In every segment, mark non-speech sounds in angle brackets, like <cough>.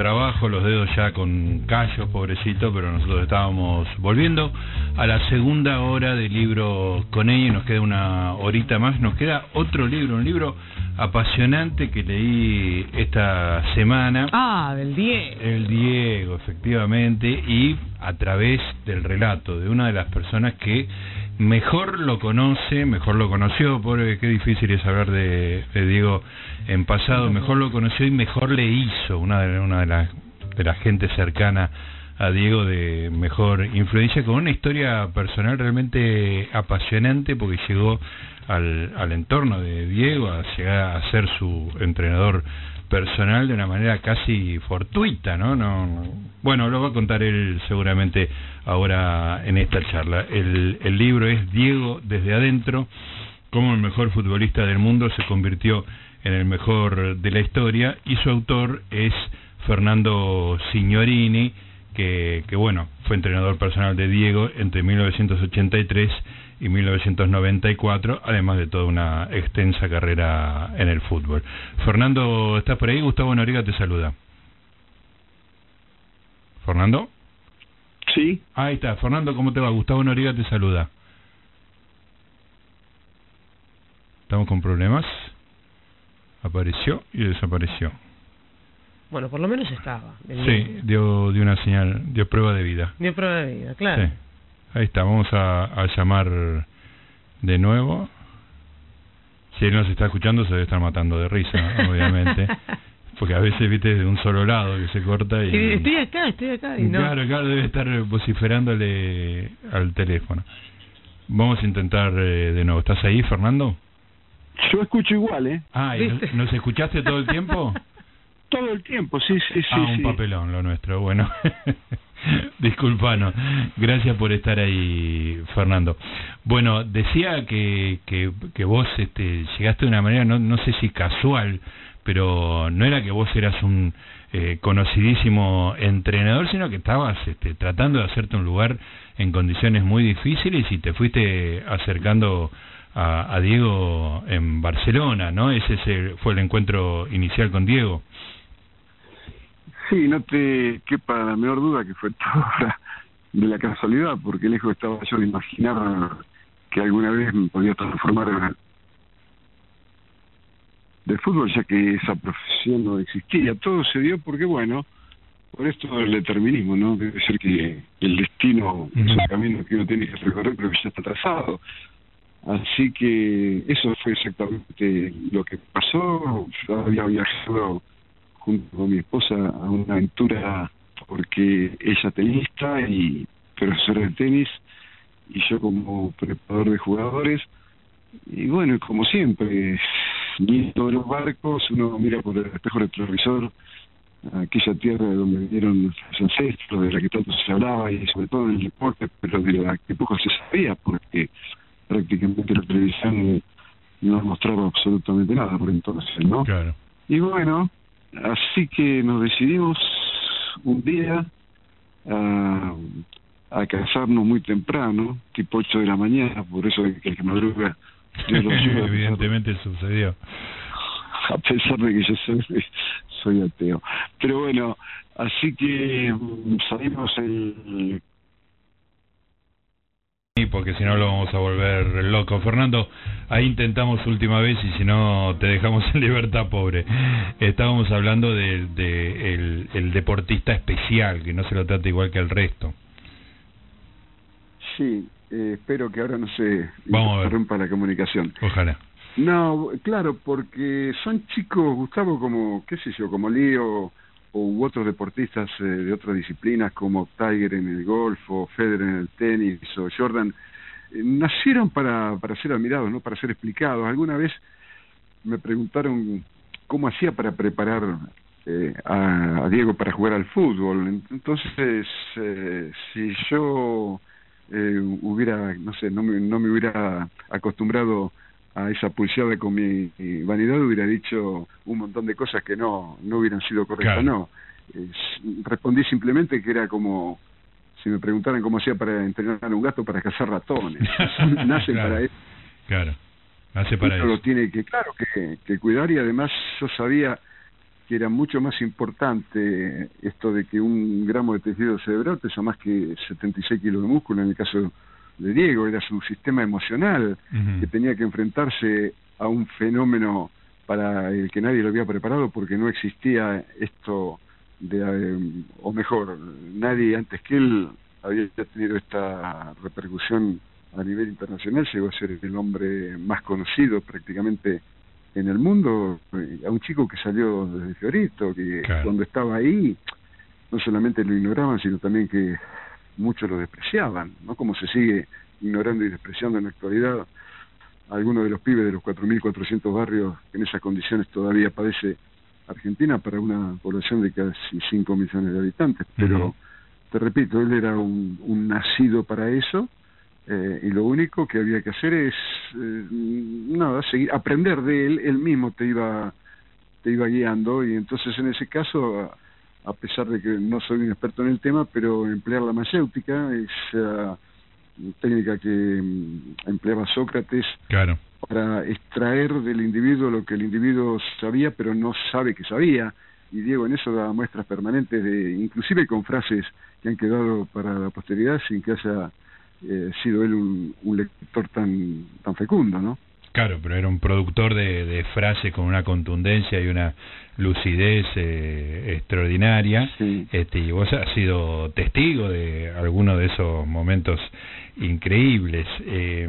trabajo, los dedos ya con callos, pobrecito, pero nosotros estábamos volviendo a la segunda hora del libro con ella y nos queda una horita más, nos queda otro libro, un libro apasionante que leí esta semana. Ah, del Diego. El Diego, efectivamente, y a través del relato de una de las personas que mejor lo conoce, mejor lo conoció, pobre, qué difícil es hablar de, Diego en pasado, mejor lo conoció y mejor le hizo, una de, una de las de la gente cercana a Diego de mejor influencia, con una historia personal realmente apasionante porque llegó al, al entorno de Diego a llegar a ser su entrenador personal de una manera casi fortuita, ¿no? no, bueno, lo va a contar él seguramente ahora en esta charla. El, el libro es Diego desde adentro, cómo el mejor futbolista del mundo se convirtió en el mejor de la historia y su autor es Fernando Signorini, que, que bueno, fue entrenador personal de Diego entre 1983 y 1994, además de toda una extensa carrera en el fútbol. Fernando, ¿estás por ahí? Gustavo Noriga te saluda. ¿Fernando? Sí. Ahí está. Fernando, ¿cómo te va? Gustavo Noriga te saluda. ¿Estamos con problemas? Apareció y desapareció. Bueno, por lo menos estaba. Sí, dio, dio una señal, dio prueba de vida. Dio prueba de vida, claro. Sí. Ahí está, vamos a, llamar de nuevo. Si él nos está escuchando, se debe estar matando de risa, <laughs> obviamente. Porque a veces, viste, de un solo lado que se corta y... estoy acá, estoy acá y no... Claro, claro, debe estar vociferándole al teléfono. Vamos a intentar eh, de nuevo. ¿Estás ahí, Fernando? Yo escucho igual, ¿eh? Ah, ¿nos escuchaste todo el tiempo? <laughs> todo el tiempo, sí, sí, sí. Ah, un papelón lo nuestro, bueno. <laughs> Disculpanos. Gracias por estar ahí, Fernando. Bueno, decía que, que, que vos este, llegaste de una manera, no, no sé si casual, pero no era que vos eras un eh, conocidísimo entrenador, sino que estabas este, tratando de hacerte un lugar en condiciones muy difíciles y te fuiste acercando a, a Diego en Barcelona, ¿no? Ese fue el encuentro inicial con Diego. Sí, no te quepa la menor duda que fue <laughs> toda de la casualidad, porque lejos estaba yo de imaginar que alguna vez me podía transformar de fútbol, ya que esa profesión no existía. Todo se dio porque, bueno, por esto del determinismo, ¿no? Debe ser que el destino es un camino que uno tiene que recorrer, pero que ya está trazado. Así que eso fue exactamente lo que pasó. Yo había viajado junto con mi esposa a una aventura porque ella tenista y profesora de tenis y yo como preparador de jugadores y bueno como siempre viendo los barcos uno mira por el espejo retrovisor aquella tierra de donde vinieron los ancestros de la que tanto se hablaba y sobre todo en el deporte pero de la que poco se sabía porque prácticamente la televisión no mostraba absolutamente nada por entonces no claro. y bueno Así que nos decidimos un día a, a casarnos muy temprano, tipo 8 de la mañana, por eso que el que madruga <laughs> Evidentemente sucedió. A pesar de que yo soy, soy ateo. Pero bueno, así que mm, salimos el porque si no lo vamos a volver loco. Fernando, ahí intentamos última vez y si no te dejamos en libertad, pobre. Estábamos hablando del de, el, deportista especial, que no se lo trata igual que al resto. Sí, eh, espero que ahora no se interrumpa la comunicación. Ojalá. No, claro, porque son chicos, Gustavo, como, qué sé yo, como Lío u otros deportistas eh, de otras disciplinas como Tiger en el golf o Federer en el tenis o Jordan, eh, nacieron para, para ser admirados, no para ser explicados. Alguna vez me preguntaron cómo hacía para preparar eh, a, Diego para jugar al fútbol. Entonces, si yo hubiera, no sé, no me, no me hubiera acostumbrado a esa pulseada con mi, vanidad hubiera dicho un montón de cosas que no no hubieran sido correctas no. Respondí simplemente que era como si me preguntaran cómo hacía para entrenar a un gato para cazar ratones. <laughs> Nace para eso. Claro. Nace para eso lo tiene que claro que, que cuidar y además yo sabía que era mucho más importante esto de que un gramo de tejido cerebral pesa más que 76 kilos de músculo en el caso de Diego, era su sistema emocional que tenía que enfrentarse a un fenómeno para el que nadie lo había preparado porque no existía esto de, eh, o mejor, nadie antes que él había tenido esta repercusión a nivel internacional, llegó a ser el hombre más conocido prácticamente en el mundo, eh, a un chico que salió desde Fiorito, que cuando estaba ahí no solamente lo ignoraban, sino también que muchos lo despreciaban, ¿no? Como se sigue ignorando y despreciando en la actualidad algunos de los pibes de los 4.400 barrios que en esas condiciones todavía padece Argentina para una población de casi 5 millones de habitantes. Pero, te repito, él era un, un nacido para eso eh, y lo único que había que hacer es, eh, nada, seguir, aprender de él, él mismo te iba, te iba guiando y entonces en ese caso, a, pesar de que no soy un experto en el tema, pero emplear la mayéutica, esa técnica que mm, empleaba Sócrates claro. para extraer del individuo lo que el individuo sabía, pero no sabe que sabía. Y Diego en eso da muestras permanentes, de, inclusive con frases que han quedado para la posteridad sin que haya eh, sido él un, un, lector tan, tan fecundo, ¿no? Claro, pero era un productor de, de frases con una contundencia y una lucidez eh, extraordinaria. Este, y vos has sido testigo de algunos de esos momentos increíbles. Eh,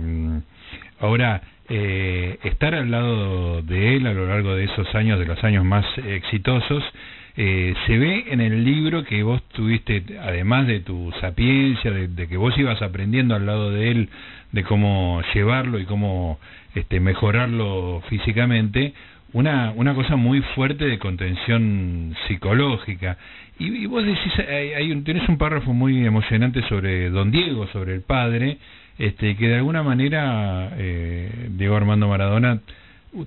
ahora, eh, estar al lado de él a lo largo de esos años, de los años más exitosos, eh, se ve en el libro que vos tuviste, además de tu sapiencia, de, que vos ibas aprendiendo al lado de él de cómo llevarlo y cómo este, mejorarlo físicamente, una, una cosa muy fuerte de contención psicológica. Y, vos decís, hay, hay un, tenés un párrafo muy emocionante sobre don Diego, sobre el padre, este, que de alguna manera eh, Diego Armando Maradona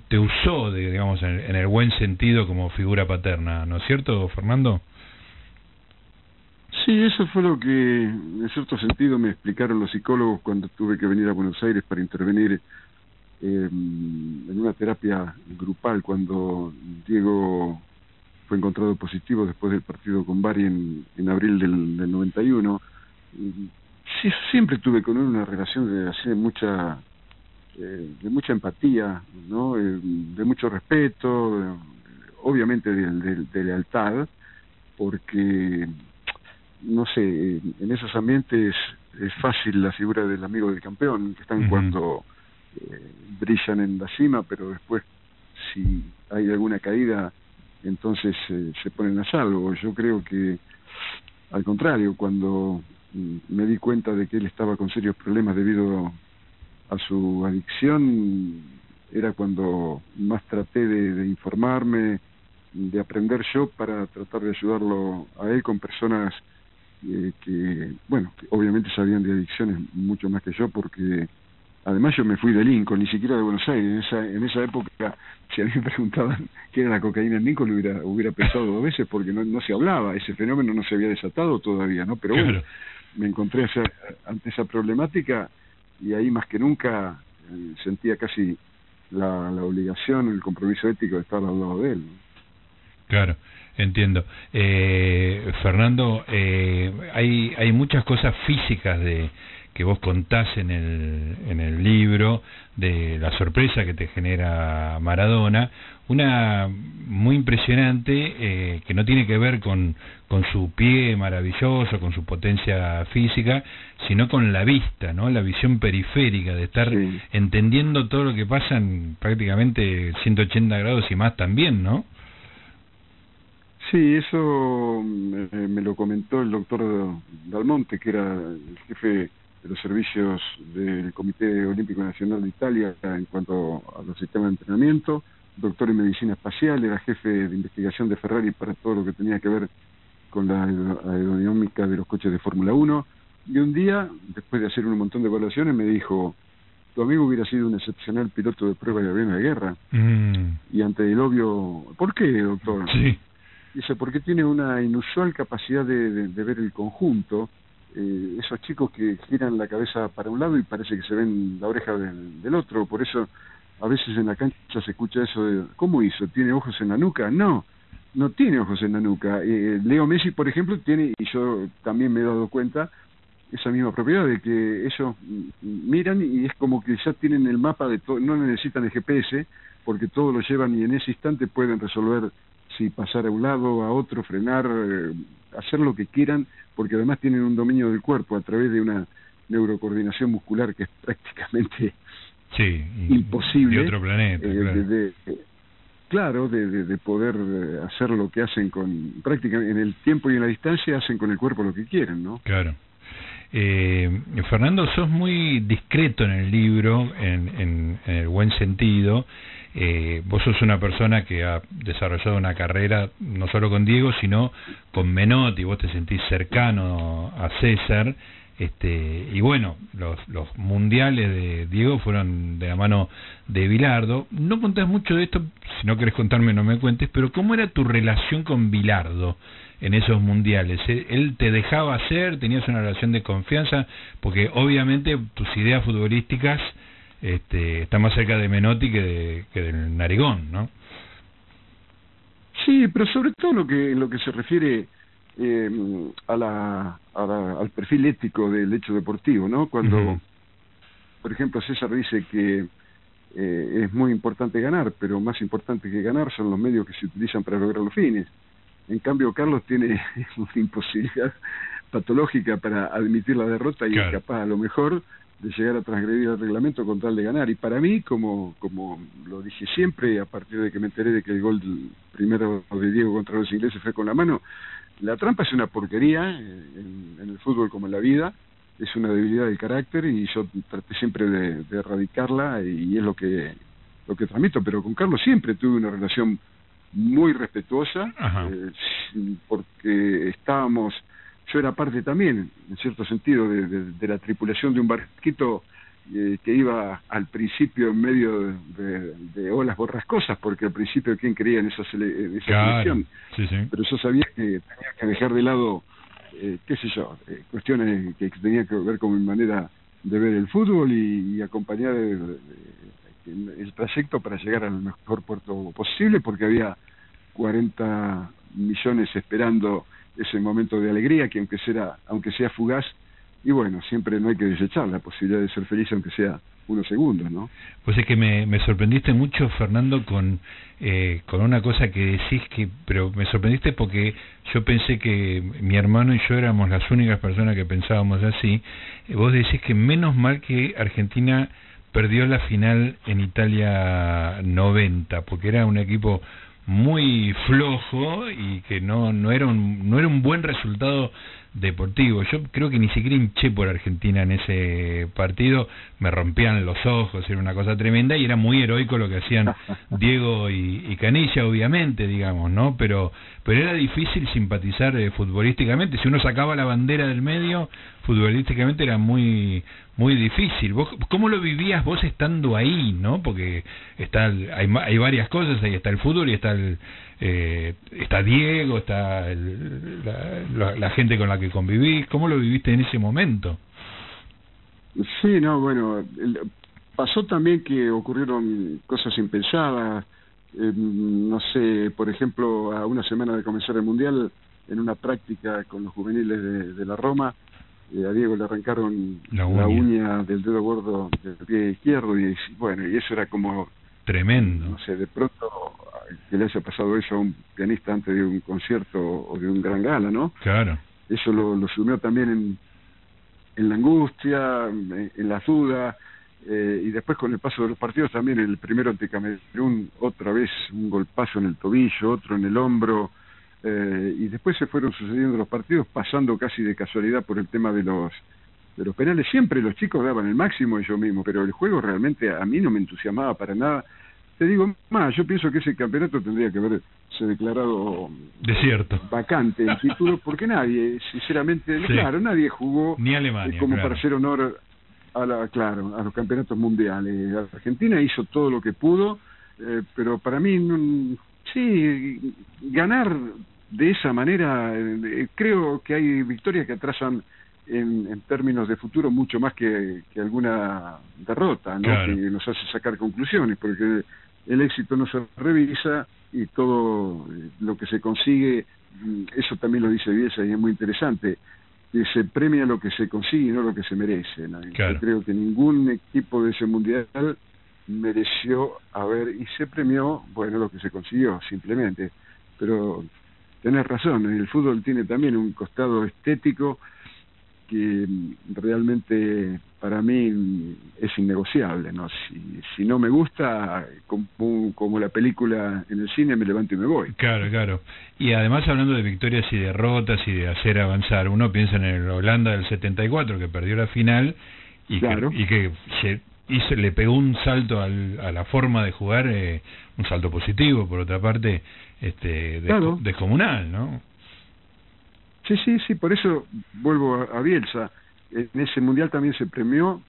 te usó, de, digamos, en, el buen sentido como figura paterna, ¿no es cierto, Fernando? Sí, eso fue lo que, en cierto sentido, me explicaron los psicólogos cuando tuve que venir a Buenos Aires para intervenir eh, en una terapia grupal cuando Diego fue encontrado positivo después del partido con Bari en, en abril del, del 91. Sí, siempre tuve con él una relación de, así de mucha eh, de mucha empatía, ¿no? Eh, de mucho respeto, obviamente de, de, lealtad, porque, no sé, en esos ambientes es fácil la figura del amigo del campeón, que están cuando eh, brillan en la cima, pero después, si hay alguna caída, entonces se ponen a salvo. Yo creo que, al contrario, cuando mm, me di cuenta de que él estaba con serios problemas debido a su adicción era cuando más traté de, informarme, de aprender yo para tratar de ayudarlo a él con personas eh, que, bueno, que obviamente sabían de adicciones mucho más que yo porque además yo me fui de Lincoln, ni siquiera de Buenos Aires. En esa, en esa época, si a mí me <laughs> preguntaban qué era la cocaína en Lincoln, hubiera, hubiera pensado dos veces porque no, no se hablaba, ese fenómeno no se había desatado todavía, ¿no? Pero bueno, me encontré ante esa problemática y ahí más que nunca eh, sentía casi la, la, obligación, el compromiso ético de estar al lado de él. Claro, entiendo. Eh, Fernando, eh, hay, hay muchas cosas físicas de que vos contás en el, en el libro de la sorpresa que te genera Maradona, una muy impresionante eh, que no tiene que ver con, con su pie maravilloso, con su potencia física, sino con la vista, ¿no? La visión periférica, de estar entendiendo todo lo que pasa en prácticamente 180 grados y más también, ¿no? Sí, eso eh, me lo comentó el doctor Dalmonte, que era el jefe de los servicios del Comité Olímpico Nacional de Italia en cuanto a los sistemas de entrenamiento, doctor en medicina espacial, era jefe de investigación de Ferrari para todo lo que tenía que ver con la aerodinámica de los coches de Fórmula 1, y un día, después de hacer un montón de evaluaciones, me dijo, tu amigo hubiera sido un excepcional piloto de prueba de avión de guerra. Mm. Y ante el obvio, ¿por qué, doctor? Sí. Dice, porque tiene una inusual capacidad de ver el conjunto, eh, esos chicos que giran la cabeza para un lado y parece que se ven la oreja del, otro, por eso a veces en la cancha se escucha eso de, ¿cómo hizo? ¿Tiene ojos en la nuca? No, no tiene ojos en la nuca. Eh, Leo Messi, por ejemplo, tiene, y yo también me he dado cuenta, esa misma propiedad de que ellos miran y es como que ya tienen el mapa de todo, no necesitan el GPS, porque todo lo llevan y en ese instante pueden resolver si pasar a un lado, a otro, frenar, eh, hacer lo que quieran, porque además tienen un dominio del cuerpo a través de una neurocoordinación muscular que es <laughs> prácticamente sí, imposible. De otro planeta. Eh, claro, de, de, poder eh, hacer lo que hacen con, prácticamente en el tiempo y en la distancia, hacen con el cuerpo lo que quieren, ¿no? Claro. Eh, Fernando, sos muy discreto en el libro, en, en, en el buen sentido. Eh, vos sos una persona que ha desarrollado una carrera no solo con Diego, sino con Menotti, vos te sentís cercano a César este, y bueno, los, los mundiales de Diego fueron de la mano de Bilardo. No contás mucho de esto, si no querés contarme no me cuentes, pero ¿cómo era tu relación con Bilardo en esos mundiales? ¿Él te dejaba hacer? ¿Tenías una relación de confianza? Porque obviamente tus ideas futbolísticas este, están más cerca de Menotti que, de, que del Narigón, ¿no? Sí, pero sobre todo lo que, lo que se refiere eh, a la, al perfil ético del hecho deportivo, ¿no? Cuando, por ejemplo, César dice que eh, es muy importante ganar, pero más importante que ganar son los medios que se utilizan para lograr los fines. En cambio, Carlos tiene <laughs> una imposibilidad patológica para admitir la derrota y es capaz a lo mejor de llegar a transgredir el reglamento con tal de ganar. Y para mí, como, como lo dije siempre, a partir de que me enteré de que el gol primero de Diego contra los ingleses fue con la mano, la trampa es una porquería en, el fútbol como en la vida, es una debilidad del carácter y yo traté siempre de, erradicarla y es lo que lo que transmito, pero con Carlos siempre tuve una relación muy respetuosa eh, porque estábamos yo era parte también, en cierto sentido, de, la tripulación de un barquito eh, que iba al principio en medio de, olas borrascosas, porque al principio quién creía en esa, en esa selección. Pero yo sabía que tenía que dejar de lado, eh, qué sé yo, eh, cuestiones que tenían que ver con mi manera de ver el fútbol y, acompañar el, el, trayecto para llegar al mejor puerto posible, porque había 40 millones esperando ese momento de alegría que aunque sea, aunque sea fugaz, y bueno, siempre no hay que desechar la posibilidad de ser feliz aunque sea unos segundos, ¿no? Pues es que me, me sorprendiste mucho, Fernando, con, eh, con una cosa que decís que, pero me sorprendiste porque yo pensé que mi hermano y yo éramos las únicas personas que pensábamos así. Vos decís que menos mal que Argentina perdió la final en Italia 90, porque era un equipo muy flojo y que no no era un no era un buen resultado deportivo. Yo creo que ni siquiera hinché por Argentina en ese partido, me rompían los ojos, era una cosa tremenda y era muy heroico lo que hacían <laughs> Diego y, Canilla, obviamente, digamos, ¿no? Pero pero era difícil simpatizar eh, futbolísticamente, si uno sacaba la bandera del medio, futbolísticamente era muy muy difícil. ¿Vos, ¿Cómo lo vivías vos estando ahí, no? Porque está hay, hay varias cosas, ahí está el fútbol y está el, eh, está Diego, está la, gente con la que convivís, ¿cómo lo viviste en ese momento? Sí, no, bueno, pasó también que ocurrieron cosas impensadas, eh, no sé, por ejemplo, a una semana de comenzar el Mundial, en una práctica con los juveniles de, la Roma, eh, a Diego le arrancaron la uña. del dedo gordo del pie izquierdo y bueno, y eso era como... Tremendo. No sé, de pronto que le haya pasado eso a un pianista antes de un concierto o de un gran gala, ¿no? Claro. Eso lo, lo sumió también en, en la angustia, en, la duda, eh, y después con el paso de los partidos también el primero ante Camerún, otra vez un golpazo en el tobillo, otro en el hombro, eh, y después se fueron sucediendo los partidos pasando casi de casualidad por el tema de los de los penales. Siempre los chicos daban el máximo yo mismo, pero el juego realmente a mí no me entusiasmaba para nada. Te digo más, yo pienso que ese campeonato tendría que haberse declarado desierto. vacante el título porque nadie sinceramente claro nadie jugó ni Alemania como para hacer honor a la claro a los campeonatos mundiales. Argentina hizo todo lo que pudo eh, pero para mí sí ganar de esa manera eh, creo que hay victorias que atrasan en, en, términos de futuro mucho más que, que alguna derrota, ¿no? que nos hace sacar conclusiones, porque el éxito no se revisa y todo lo que se consigue, mm, eso también lo dice Bielsa y es muy interesante, que se premia lo que se consigue y no lo que se merece. Yo creo que ningún equipo de ese mundial mereció haber, y se premió, bueno, lo que se consiguió, simplemente. Pero tenés razón, el fútbol tiene también un costado estético que realmente para mí es innegociable, ¿no? Si, si no me gusta, como, como, la película en el cine, me levanto y me voy. Claro, claro. Y además hablando de victorias y derrotas y de hacer avanzar, uno piensa en el Holanda del 74 que perdió la final y que, y que se hizo, le pegó un salto al, a la forma de jugar, eh, un salto positivo, por otra parte, este, descomunal, ¿no? Sí, sí, sí, por eso vuelvo a, Bielsa. En ese mundial también se premió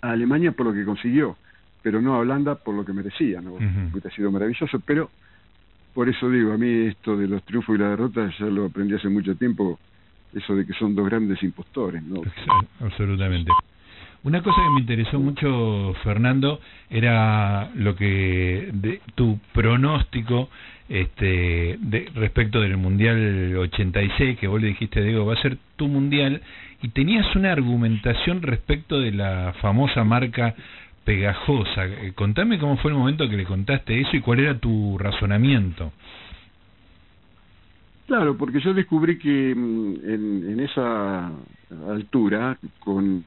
a Alemania por lo que consiguió, pero no a Holanda por lo que merecía, ¿no? ha sido maravilloso, pero por eso digo, a mí esto de los triunfos y la derrota ya lo aprendí hace mucho tiempo, eso de que son dos grandes impostores, ¿no? Absolutamente. Una cosa que me interesó mucho, Fernando, era lo que de, tu pronóstico este, de, respecto del Mundial 86, que vos le dijiste, Diego, va a ser tu Mundial, y tenías una argumentación respecto de la famosa marca pegajosa. Eh, contame cómo fue el momento que le contaste eso y cuál era tu razonamiento. Claro, porque yo descubrí que mm, en, en esa altura, con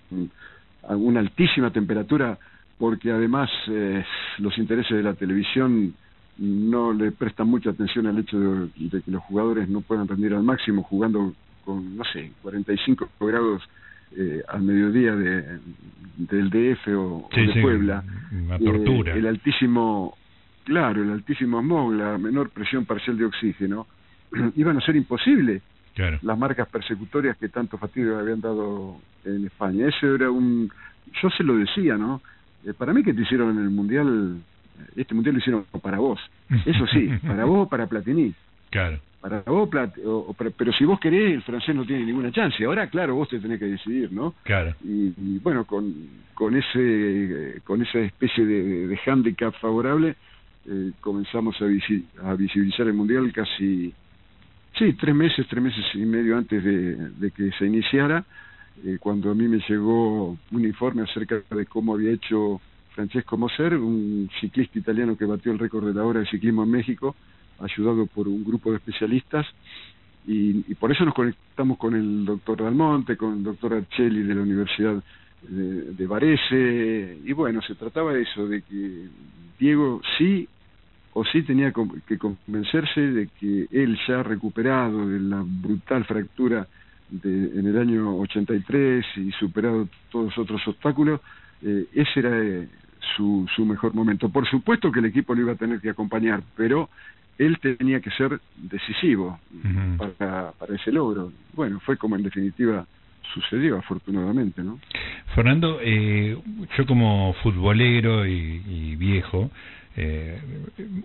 una altísima temperatura, porque además eh, los intereses de la televisión no le prestan mucha atención al hecho de, que los jugadores no puedan rendir al máximo jugando con, no sé, 45 grados eh, al mediodía de, del DF o, de Puebla. Una tortura. Eh, el altísimo, claro, el altísimo smog, la menor presión parcial de oxígeno, <clears throat> iban a ser imposible las marcas persecutorias que tanto fastidio habían dado en España. Ese era un... Yo se lo decía, ¿no? Eh, para mí que te hicieron en el Mundial, este Mundial lo hicieron para vos. Eso sí, <laughs> para vos o para Platini. Claro. Para vos, pero si vos querés, el francés no tiene ninguna chance. Ahora, claro, vos te tenés que decidir, ¿no? Claro. Y, bueno, con, con, ese, con esa especie de, de handicap favorable, eh, comenzamos a, a visibilizar el Mundial casi Sí, tres meses, tres meses y medio antes de, que se iniciara, eh, cuando a mí me llegó un informe acerca de cómo había hecho Francesco Moser, un ciclista italiano que batió el récord de la hora de ciclismo en México, ayudado por un grupo de especialistas, y, por eso nos conectamos con el doctor Dalmonte, con el doctor Arcelli de la Universidad de, de Varese, y bueno, se trataba de eso, de que Diego sí o sí tenía que convencerse de que él ya recuperado de la brutal fractura de, en el año 83 y superado todos los otros obstáculos, eh, ese era eh, su, su mejor momento. Por supuesto que el equipo lo iba a tener que acompañar, pero él tenía que ser decisivo para, para ese logro. Bueno, fue como en definitiva sucedió afortunadamente, ¿no? Fernando, eh, yo como futbolero y viejo, eh,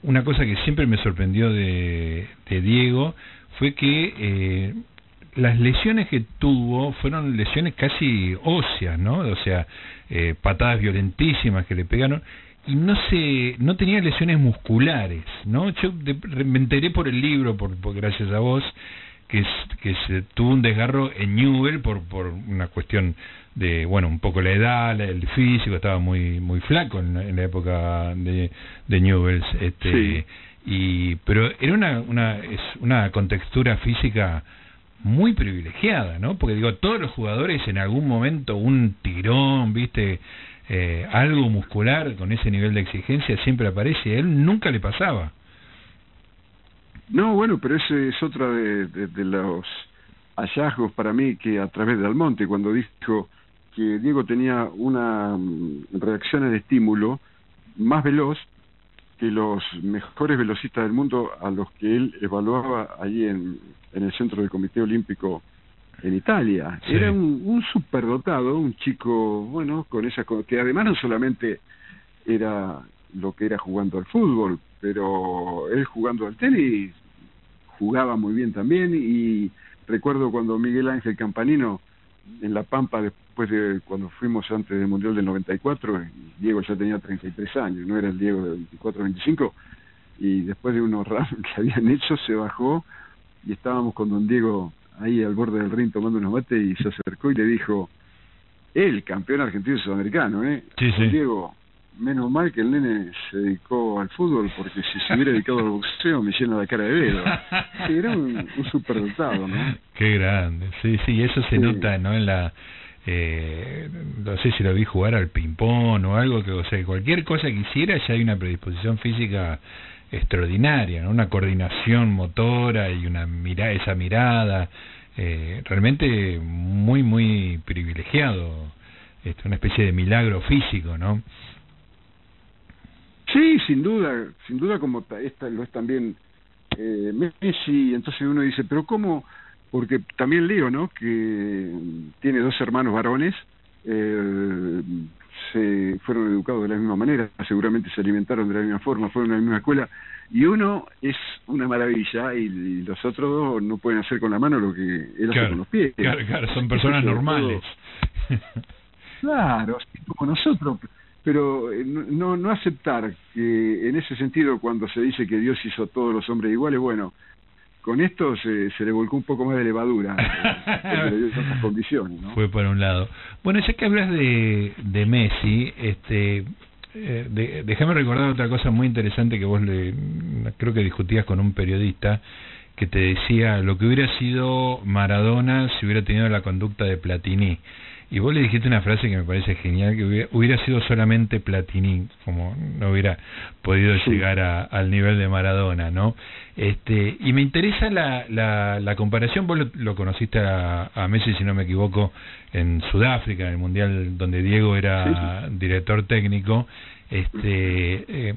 una cosa que siempre me sorprendió de, Diego fue que eh, las lesiones que tuvo fueron lesiones casi óseas, ¿no? O sea, eh, patadas violentísimas que le pegaron y no se no tenía lesiones musculares, ¿no? Yo me enteré por el libro, por, por gracias a vos, que, que se tuvo un desgarro en Newell por, por una cuestión de, bueno, un poco la edad, el físico, estaba muy muy flaco en, la época de, de Newells, este, y, pero era una, una, es una contextura física muy privilegiada, ¿no? Porque digo, todos los jugadores en algún momento un tirón, viste, eh, algo muscular con ese nivel de exigencia siempre aparece, a él nunca le pasaba. No, bueno, pero ese es otra de, los hallazgos para mí que a través de Almonte, cuando dijo que Diego tenía una mm, reacción de estímulo más veloz que los mejores velocistas del mundo a los que él evaluaba allí en, en el centro del Comité Olímpico en Italia. Era un, un superdotado, un chico, bueno, con esa que además no solamente era lo que era jugando al fútbol, pero él jugando al tenis jugaba muy bien también y recuerdo cuando Miguel Ángel Campanino en La Pampa después de cuando fuimos antes del Mundial del 94, Diego ya tenía 33 años, no era el Diego de 24 25, y después de unos <laughs> rounds que habían hecho se bajó y estábamos con don Diego ahí al borde del ring tomando unos mates y se acercó y le dijo, el campeón argentino y sudamericano, ¿eh? Sí, sí. Diego, menos mal que el nene se dedicó al fútbol, porque si se hubiera dedicado al boxeo me llena la cara de dedo. Sí, era un, un superdotado, ¿no? Qué grande, sí, sí, eso se nota, ¿no? En la... Eh, no sé si lo vi jugar al ping-pong o algo, que o sea, cualquier cosa que hiciera ya hay una predisposición física extraordinaria, ¿no? una coordinación motora y una mira esa mirada, eh, realmente muy, muy privilegiado, este, una especie de milagro físico, ¿no? Sí, sin duda, sin duda como esta lo es también eh, Messi, entonces uno dice, pero ¿cómo? Porque también leo, ¿no? Que tiene dos hermanos varones, eh, se fueron educados de la misma manera, seguramente se alimentaron de la misma forma, fueron a la misma escuela, y uno es una maravilla y, los otros dos no pueden hacer con la mano lo que él hace con los pies. Claro, claro, son personas normales. claro, como nosotros pero eh, no, no aceptar que en ese sentido cuando se dice que Dios hizo a todos los hombres iguales, bueno, con esto se, se le volcó un poco más de levadura <laughs> en esas condiciones. ¿no? Fue por un lado. Bueno, ya que hablas de, de Messi, este, eh, déjame recordar otra cosa muy interesante que vos le, creo que discutías con un periodista que te decía lo que hubiera sido Maradona si hubiera tenido la conducta de Platini. Y vos le dijiste una frase que me parece genial, que hubiera, sido solamente Platini, como no hubiera podido llegar a, al nivel de Maradona, ¿no? Este, y me interesa la, la, la comparación, vos lo, conociste a, a, Messi, si no me equivoco, en Sudáfrica, en el Mundial donde Diego era director técnico. Este, eh,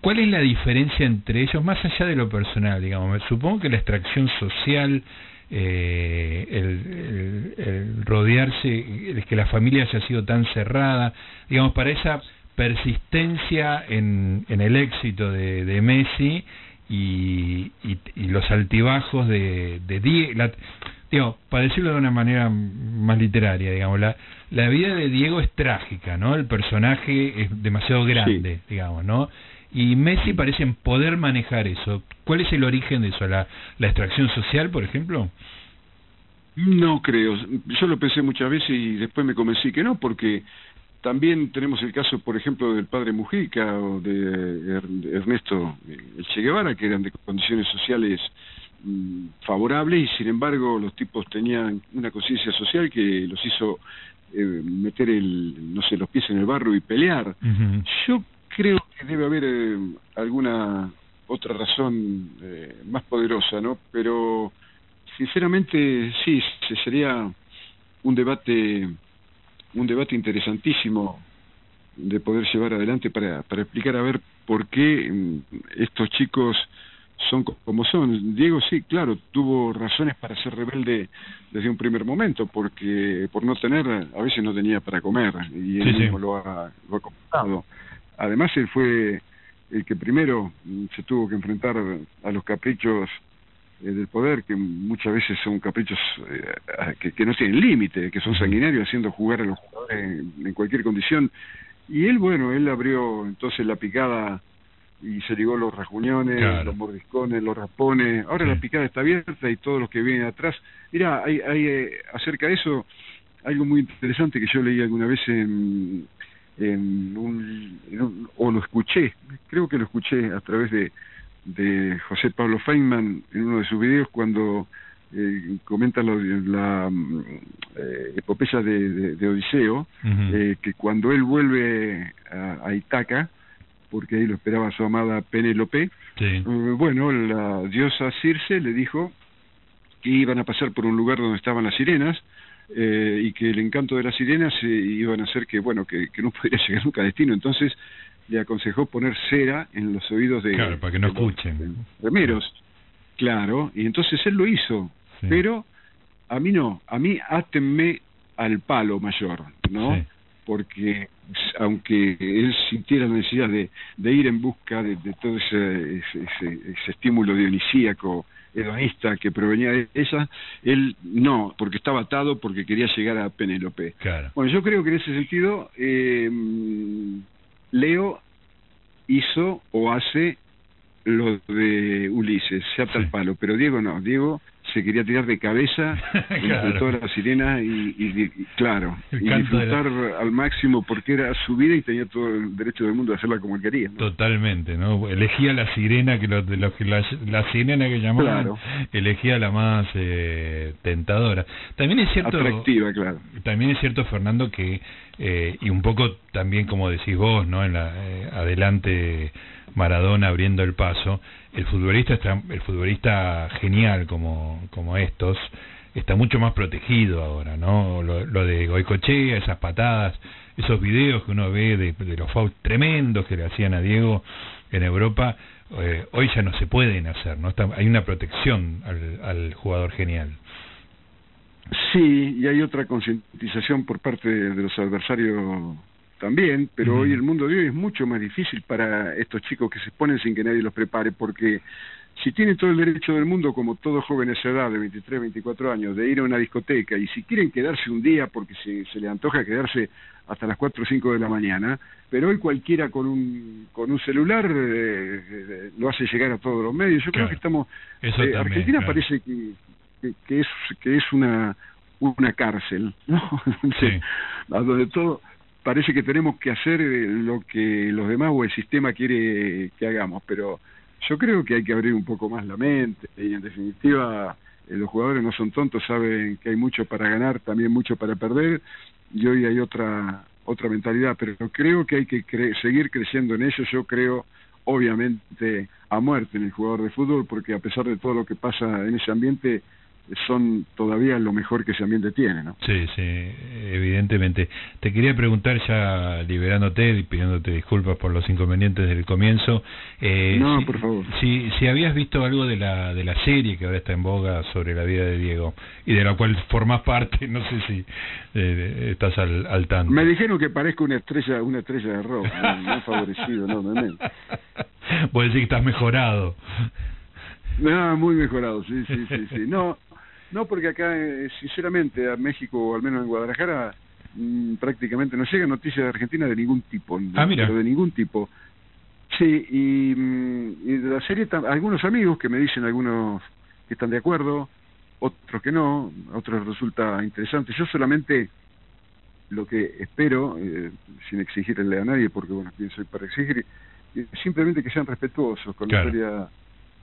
¿Cuál es la diferencia entre ellos, más allá de lo personal, digamos? Supongo que la extracción social eh, el, el, rodearse, el que la familia haya sido tan cerrada, digamos, para esa persistencia en, en el éxito de, de Messi y, y, los altibajos de, de Diego, para decirlo de una manera más literaria, digamos, la, la vida de Diego es trágica, ¿no? El personaje es demasiado grande, digamos, ¿no? Y Messi parecen poder manejar eso. ¿Cuál es el origen de eso? ¿La, la extracción social, por ejemplo? No creo. Yo lo pensé muchas veces y después me convencí que no, porque también tenemos el caso, por ejemplo, del padre Mujica o de Ernesto Che Guevara, que eran de condiciones sociales mm, favorables y sin embargo los tipos tenían una conciencia social que los hizo eh, meter el, no sé, los pies en el barro y pelear. Yo creo que debe haber eh, alguna otra razón eh, más poderosa, ¿no? Pero sinceramente sí, sería un debate un debate interesantísimo de poder llevar adelante para, para explicar a ver por qué mm, estos chicos son como son. Diego sí, claro, tuvo razones para ser rebelde desde un primer momento, porque por no tener, a veces no tenía para comer, y él mismo lo ha, lo ha comentado. Además, él fue el que primero mm, se tuvo que enfrentar a los caprichos eh, del poder, que muchas veces son caprichos eh, que, que, no tienen límite, que son sanguinarios, haciendo jugar a los jugadores en, cualquier condición. Y él, bueno, él abrió entonces la picada y se ligó los rajuñones, los mordiscones, los raspones. Ahora la picada está abierta y todos los que vienen atrás. Mira, hay, hay eh, acerca de eso algo muy interesante que yo leí alguna vez en, en un, o lo escuché, creo que lo escuché a través de, de José Pablo Feynman en uno de sus videos cuando eh, comenta lo, la eh, epopeya de, de, Odiseo, eh, que cuando él vuelve a, Itaca, porque ahí lo esperaba su amada Penélope, eh, bueno, la diosa Circe le dijo que iban a pasar por un lugar donde estaban las sirenas, eh, y que el encanto de las sirenas eh, iban a hacer que, bueno, que, que no <laughs> podría llegar nunca a destino. Entonces le aconsejó poner cera en los oídos de, claro, para que no escuchen. remeros. Claro, y entonces él lo hizo, pero a mí no, a mí átenme al palo mayor, ¿no? Porque aunque él sintiera la necesidad de, de ir en busca de, de todo ese, ese, ese, ese estímulo dionisíaco, hedonista que provenía de ella, él no, porque estaba atado porque quería llegar a Penélope. Bueno, yo creo que en ese sentido eh, Leo hizo o hace lo de Ulises, se ata el palo, pero Diego no, Diego se quería tirar de cabeza <laughs> entre todas las sirenas y, y, claro, y disfrutar al máximo porque era su vida y tenía todo el derecho del mundo de hacerla como él quería. Totalmente, ¿no? Elegía la sirena que de los que la, sirena que llamaban, elegía la más eh, tentadora. También es cierto atractiva, claro. También es cierto Fernando que eh, y un poco también como decís vos, ¿no? En la eh, adelante Maradona abriendo el paso, el futbolista está, el futbolista genial como, como estos está mucho más protegido ahora, ¿no? Lo, de Goicochea, esas patadas, esos videos que uno ve de, los fouls tremendos que le hacían a Diego en Europa, eh, hoy ya no se pueden hacer, ¿no? hay una protección al jugador genial. Sí, y hay otra concientización por parte de los adversarios también, pero hoy el mundo de hoy es mucho más difícil para estos chicos que se ponen sin que nadie los prepare, porque si tienen todo el derecho del mundo, como todo joven de esa edad, de 23, 24 años, de ir a una discoteca, y si quieren quedarse un día, porque se, se les antoja quedarse hasta las 4 o 5 de la mañana, pero hoy cualquiera con un, con un celular eh, eh, lo hace llegar a todos los medios. Yo creo que estamos... Eh, Argentina parece que, que, es, que es una una cárcel, ¿no? <laughs> sí. a donde todo parece que tenemos que hacer eh, lo que los demás o el sistema quiere que hagamos, pero yo creo que hay que abrir un poco más la mente. Y en definitiva eh, los jugadores no son tontos, saben que hay mucho para ganar, también mucho para perder y hoy hay otra otra mentalidad, pero creo que hay que seguir creciendo en eso, yo creo obviamente a muerte en el jugador de fútbol porque a pesar de todo lo que pasa en ese ambiente son todavía lo mejor que ese ambiente tiene, ¿no? Sí, sí, evidentemente. Te quería preguntar ya liberándote y pidiéndote disculpas por los inconvenientes del comienzo. Eh, no, por favor. Si, si habías visto algo de la de la serie que ahora está en boga sobre la vida de Diego y de la cual formas parte, no sé si eh, estás al, al tanto. Me dijeron que parezco una estrella una estrella de rock, no, favorecido, no, no, no. <laughs> Vos decís que estás mejorado. No, muy mejorado, sí, sí, sí, sí. No, no, porque acá, eh, sinceramente, a México, o al menos en Guadalajara, mm, prácticamente no llega noticias de Argentina de ningún tipo. Ah, mira. Pero de ningún tipo. Sí, y, mm, y de la serie, algunos amigos que me dicen, algunos que están de acuerdo, otros que no, otros resulta interesante. Yo solamente lo que espero, eh, sin exigirle a nadie, porque bueno, quién soy para exigir, simplemente que sean respetuosos con la historia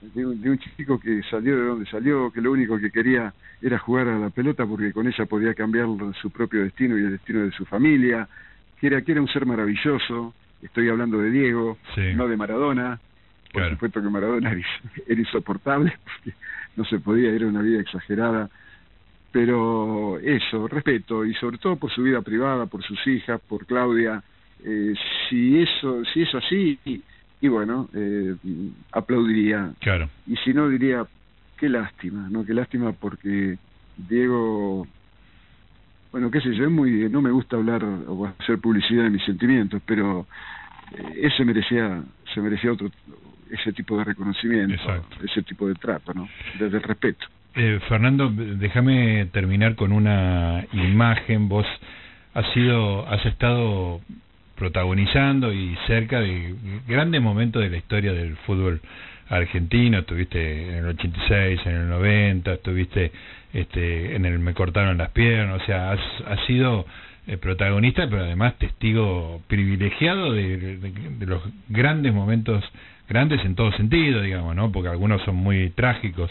de un, chico que salió de donde salió, que lo único que quería era jugar a la pelota porque con ella podía cambiar su propio destino y el destino de su familia, que era, que era un ser maravilloso, estoy hablando de Diego, no de Maradona, por supuesto que Maradona era, <laughs> insoportable, <laughs> porque no se podía, era una vida exagerada, pero eso, respeto, y sobre todo por su vida privada, por sus hijas, por Claudia, eh, si eso, si es así, y bueno, eh, aplaudiría. Claro. Y si no, diría, qué lástima, ¿no? Qué lástima porque Diego, bueno, qué sé yo, es muy, no me gusta hablar o hacer publicidad de mis sentimientos, pero eh, ese merecía, se merecía otro, ese tipo de reconocimiento, ese tipo de trato, ¿no? Desde el respeto. Eh, Fernando, déjame terminar con una imagen. Vos has sido, has estado protagonizando y cerca de grandes momentos de la historia del fútbol argentino, estuviste en el 86, en el 90, estuviste este, en el Me cortaron las piernas, o sea, has, has sido eh, protagonista, pero además testigo privilegiado de, de, los grandes momentos, grandes en todo sentido, digamos, ¿no? Porque algunos son muy trágicos.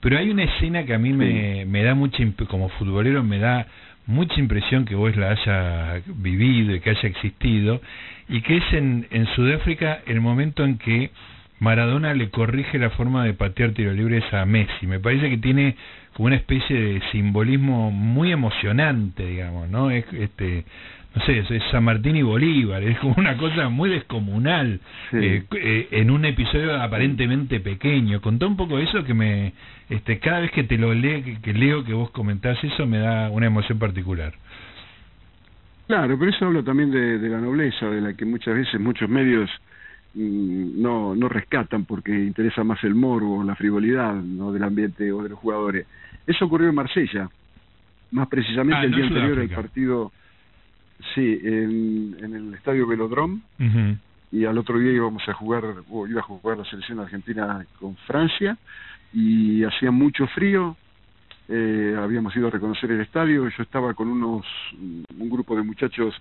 Pero hay una escena que a mí me, me da mucha, como futbolero, me da mucha impresión que vos la haya vivido y que haya existido, y que es en, en Sudáfrica el momento en que Maradona le corrige la forma de patear tiro libres a Messi. Me parece que tiene como una especie de simbolismo muy emocionante, digamos, ¿no? Es este no sé, es San Martín y Bolívar, es como una cosa muy descomunal eh, eh, en un episodio aparentemente pequeño. Contá un poco eso que me, este, cada vez que te lo leo, que, leo que vos comentás eso, me da una emoción particular. Claro, pero eso habla también de, la nobleza, de la que muchas veces muchos medios mm, no, no rescatan porque interesa más el morbo, la frivolidad ¿no? del ambiente o de los jugadores. Eso ocurrió en Marsella, más precisamente ah, el día anterior al partido Sí, en, en el estadio Velodrome, y al otro día íbamos a jugar, iba a jugar la selección argentina con Francia, y hacía mucho frío, eh, habíamos ido a reconocer el estadio, yo estaba con unos, un grupo de muchachos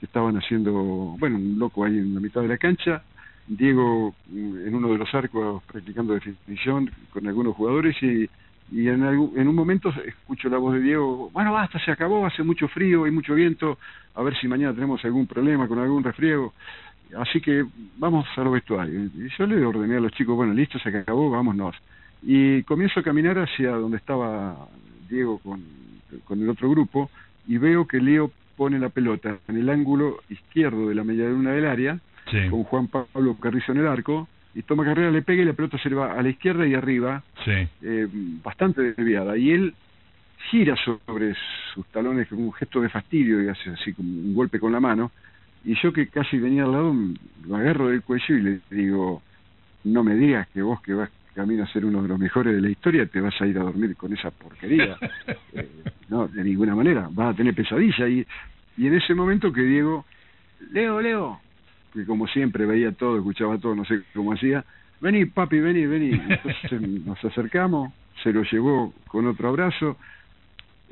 que estaban haciendo, bueno, un loco ahí en la mitad de la cancha, Diego mm, en uno de los arcos practicando definición con algunos jugadores. Y, y en, en un momento escucho la voz de Diego, bueno, basta, se acabó, hace mucho frío, hay mucho viento, a ver si mañana tenemos algún problema con algún resfriego, así que vamos a los vestuarios. Y yo le ordené a los chicos, bueno, listo, se acabó, vámonos. Y comienzo a caminar hacia donde estaba Diego con, con el otro grupo y veo que Leo pone la pelota en el ángulo izquierdo de la media luna del área, con Juan Pablo Carrizo en el arco, y toma carrera, le pega y la pelota se le va a la izquierda y arriba, eh, bastante desviada. Y él gira sobre sus talones con un gesto de fastidio y hace así como un golpe con la mano. Y yo que casi venía al lado, lo agarro del cuello y le digo, no me digas que vos que vas camino a ser uno de los mejores de la historia, te vas a ir a dormir con esa porquería. <laughs> Eh, no, de ninguna manera, vas a tener pesadilla. Y, y en ese momento que Diego, Leo, Leo, que como siempre veía todo, escuchaba todo, no sé cómo hacía, vení papi, vení, vení. <laughs> Entonces nos acercamos, se lo llevó con otro abrazo.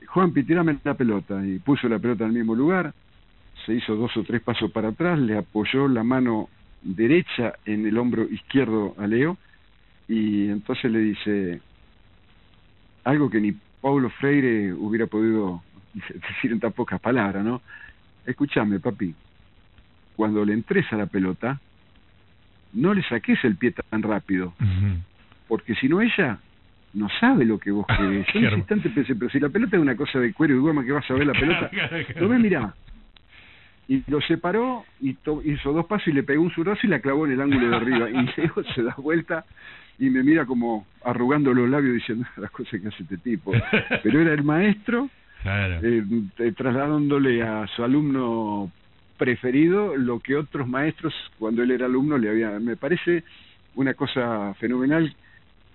Juanpi, tirame la pelota. Y puso la pelota en el mismo lugar, se hizo dos o tres pasos para atrás, le apoyó la mano derecha en el hombro izquierdo a Leo y entonces le dice algo que ni Paulo Freire hubiera podido <laughs> decir en tan pocas palabras, ¿no? Escúchame, papi, cuando le entres a la pelota, no le saques el pie tan rápido, porque si no ella no sabe lo que vos <laughs> querés. Yo ese instante pensé, pero si la pelota es una cosa de cuero y goma que vas a ver la pelota, lo ves, mirá. Y lo separó, y hizo dos pasos y le pegó un zurrazo y la clavó en el ángulo de arriba. Y <laughs> <laughs> luego se da vuelta y me mira como arrugando los labios diciendo las cosas que hace este tipo. Pero era el maestro eh, trasladándole a su alumno preferido lo que otros maestros cuando él era alumno le habían... Me parece una cosa fenomenal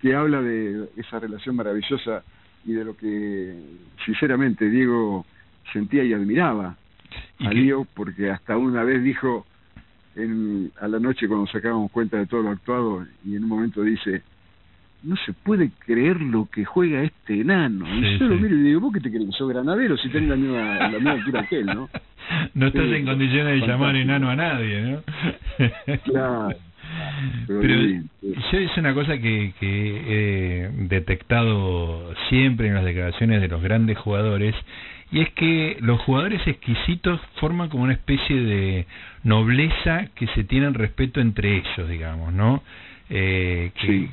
que habla de esa relación maravillosa y de lo que sinceramente Diego sentía y admiraba a Lío porque hasta una vez dijo en, a la noche cuando sacábamos cuenta de todo lo actuado y en un momento dice no se puede creer lo que juega este enano. y yo lo miro y digo, ¿vos qué te crees? ¿Sos granadero si tenés la misma, la misma altura que él, no? <laughs> No estás en condiciones de llamar enano a nadie, ¿no? <laughs> claro. Pero, yo es una cosa que, que he detectado siempre en las declaraciones de los grandes jugadores y es que los jugadores exquisitos forman como una especie de nobleza que se tienen respeto entre ellos, digamos, ¿no? Eh, que,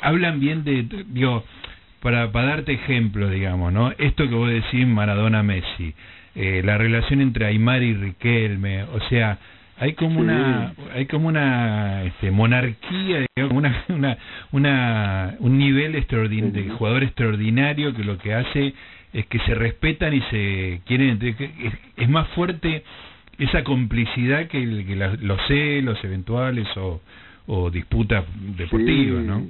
hablan bien de, digo, para, para darte ejemplo, digamos, ¿no? Esto que vos decís Maradona-Messi, eh, la relación entre Aymar y Riquelme, o sea, hay como una hay como una este, monarquía digamos, una, una, una un nivel extraordinario de jugador extraordinario que lo que hace es que se respetan y se quieren es, más fuerte esa complicidad que, los celos eventuales o, o disputas deportivas, ¿no?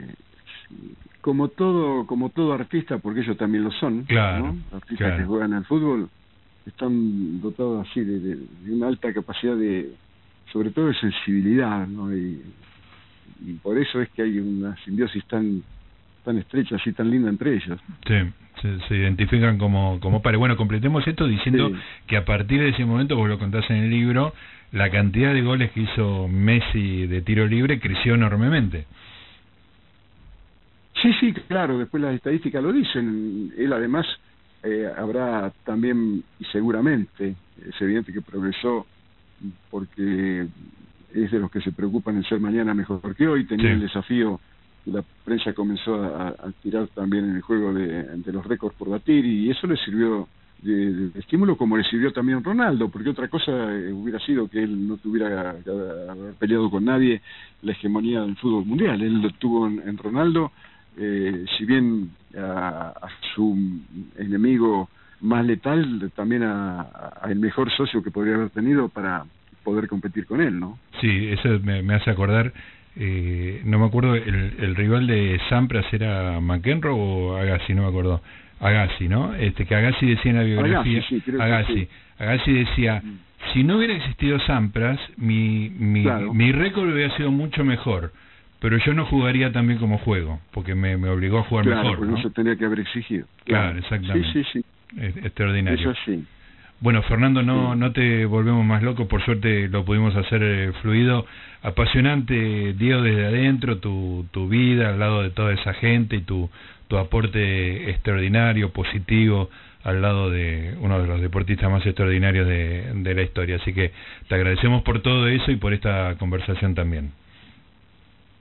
Como todo, como todo artista, porque ellos también lo son, claro, artistas que juegan al fútbol, están dotados así de, de, una alta capacidad de, sobre todo de sensibilidad, ¿no? Y, y por eso es que hay una simbiosis tan tan estrecha, así tan linda entre ellos. Sí, se, identifican como, como pares. Bueno, completemos esto diciendo que a partir de ese momento, vos lo contás en el libro, la cantidad de goles que hizo Messi de tiro libre creció enormemente. Sí, sí, claro, después las estadísticas lo dicen. Él además eh, habrá también, y seguramente, es evidente que progresó porque es de los que se preocupan en ser mañana mejor que hoy, tenía el desafío la prensa comenzó a, tirar también en el juego de, los récords por batir y eso le sirvió de, estímulo como le sirvió también a Ronaldo, porque otra cosa eh, hubiera sido que él no tuviera haber peleado con nadie la hegemonía del fútbol mundial. Él lo tuvo en, Ronaldo, eh, si bien a, su enemigo más letal, también a, el mejor socio que podría haber tenido para poder competir con él, ¿no? Sí, eso me hace acordar eh, no me acuerdo, el, el rival de Sampras era McEnroe o Agassi, no me acuerdo. Agassi, ¿no? Este, que Agassi decía en la biografía, Agassi, Agassi, decía, mm. si no hubiera existido Sampras, mi, mi, mi récord hubiera sido mucho mejor. Pero yo no jugaría tan bien como juego, porque me, me obligó a jugar claro, mejor. Porque ¿no? se tenía que haber exigido. Claro, exactamente. Sí, sí, sí. extraordinario. Eso sí. Bueno, Fernando, no, no te volvemos más loco, por suerte lo pudimos hacer eh, fluido. Apasionante, Diego, desde adentro, tu, tu vida al lado de toda esa gente y tu, tu aporte extraordinario, positivo, al lado de uno de los deportistas más extraordinarios de, de la historia. Así que te agradecemos por todo eso y por esta conversación también.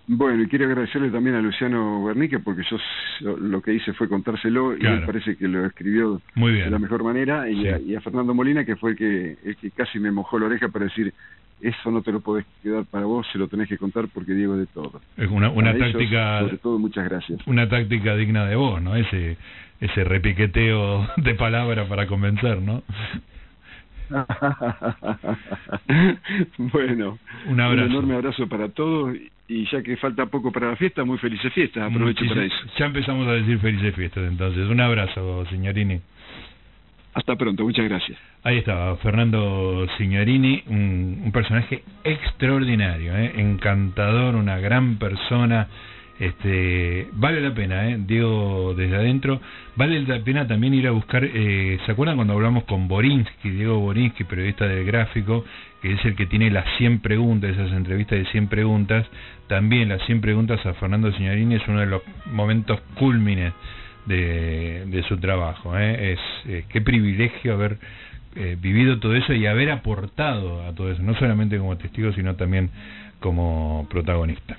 Bueno, y quiero agradecerle también a Luciano Bernique porque yo lo que hice fue contárselo y me parece que lo escribió de la mejor manera y, a, Fernando Molina que fue el que, el que casi me mojó la oreja para decir eso no te lo podés quedar para vos, se lo tenés que contar porque digo de todo. Es una, una táctica, sobre todo muchas gracias. Una táctica digna de vos, ¿no? Ese ese repiqueteo <laughs> de palabra para convencer, ¿no? <laughs> bueno, un, abrazo. un enorme abrazo para todos y ya que falta poco para la fiesta, muy felices fiestas, aprovecho para eso. Ya empezamos a decir felices fiestas entonces. Un abrazo, signorini. Hasta pronto, muchas gracias. Ahí estaba, Fernando Signorini, un, personaje extraordinario, ¿eh? encantador, una gran persona este, vale la pena, ¿eh? Diego desde adentro, vale la pena también ir a buscar, eh, ¿se acuerdan cuando hablamos con Borinsky, Diego Borinsky, periodista del gráfico, que es el que tiene las 100 preguntas, esas entrevistas de 100 preguntas, también las 100 preguntas a Fernando Signorini es uno de los momentos cúlmines de, de su trabajo, ¿eh? es eh, qué privilegio haber eh, vivido todo eso y haber aportado a todo eso, no solamente como testigo, sino también como protagonista.